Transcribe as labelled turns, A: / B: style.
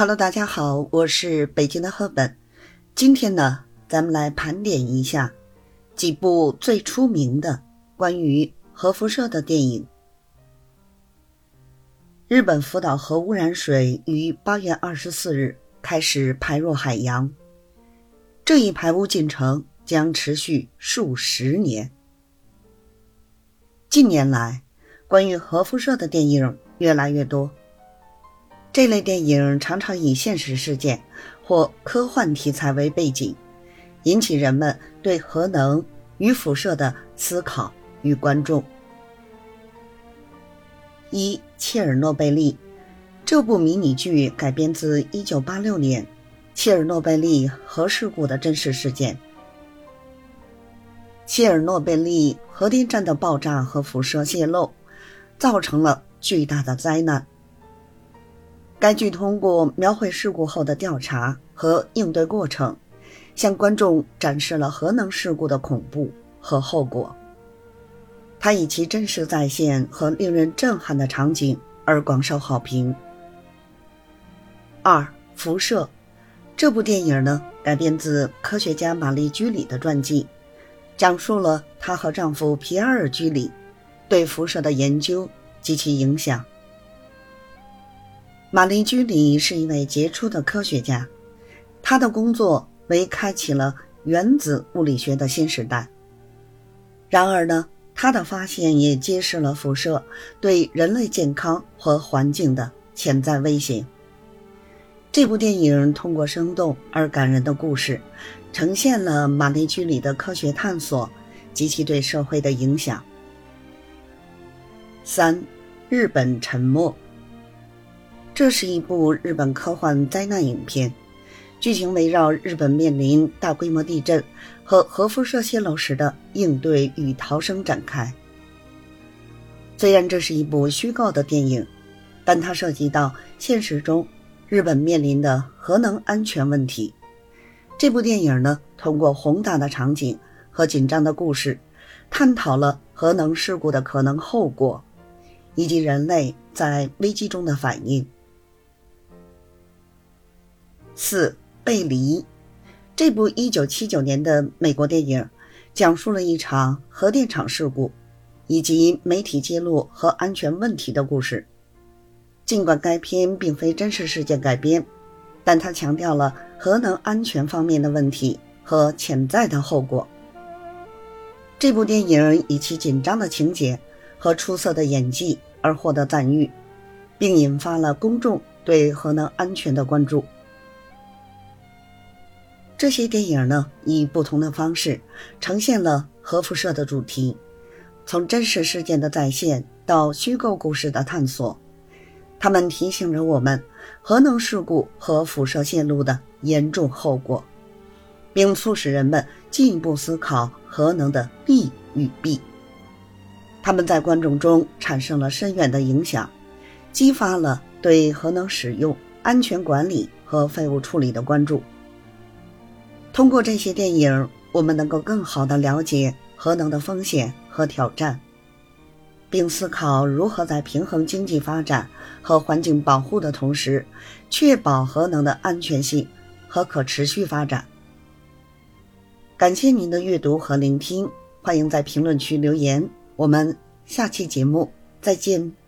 A: Hello，大家好，我是北京的赫本。今天呢，咱们来盘点一下几部最出名的关于核辐射的电影。日本福岛核污染水于八月二十四日开始排入海洋，这一排污进程将持续数十年。近年来，关于核辐射的电影越来越多。这类电影常常以现实事件或科幻题材为背景，引起人们对核能与辐射的思考与关注。一切尔诺贝利这部迷你剧改编自1986年切尔诺贝利核事故的真实事件。切尔诺贝利核电站的爆炸和辐射泄漏，造成了巨大的灾难。该剧通过描绘事故后的调查和应对过程，向观众展示了核能事故的恐怖和后果。它以其真实再现和令人震撼的场景而广受好评。二辐射，这部电影呢改编自科学家玛丽居里的传记，讲述了她和丈夫皮埃尔居里对辐射的研究及其影响。玛丽居里是一位杰出的科学家，她的工作为开启了原子物理学的新时代。然而呢，她的发现也揭示了辐射对人类健康和环境的潜在威胁。这部电影通过生动而感人的故事，呈现了玛丽居里的科学探索及其对社会的影响。三，日本沉没。这是一部日本科幻灾难影片，剧情围绕日本面临大规模地震和核辐射泄漏时的应对与逃生展开。虽然这是一部虚构的电影，但它涉及到现实中日本面临的核能安全问题。这部电影呢，通过宏大的场景和紧张的故事，探讨了核能事故的可能后果，以及人类在危机中的反应。四背离，这部一九七九年的美国电影，讲述了一场核电厂事故，以及媒体揭露核安全问题的故事。尽管该片并非真实事件改编，但它强调了核能安全方面的问题和潜在的后果。这部电影以其紧张的情节和出色的演技而获得赞誉，并引发了公众对核能安全的关注。这些电影呢，以不同的方式呈现了核辐射的主题，从真实事件的再现到虚构故事的探索，他们提醒着我们核能事故和辐射泄露的严重后果，并促使人们进一步思考核能的利与弊。他们在观众中产生了深远的影响，激发了对核能使用、安全管理和废物处理的关注。通过这些电影，我们能够更好地了解核能的风险和挑战，并思考如何在平衡经济发展和环境保护的同时，确保核能的安全性和可持续发展。感谢您的阅读和聆听，欢迎在评论区留言。我们下期节目再见。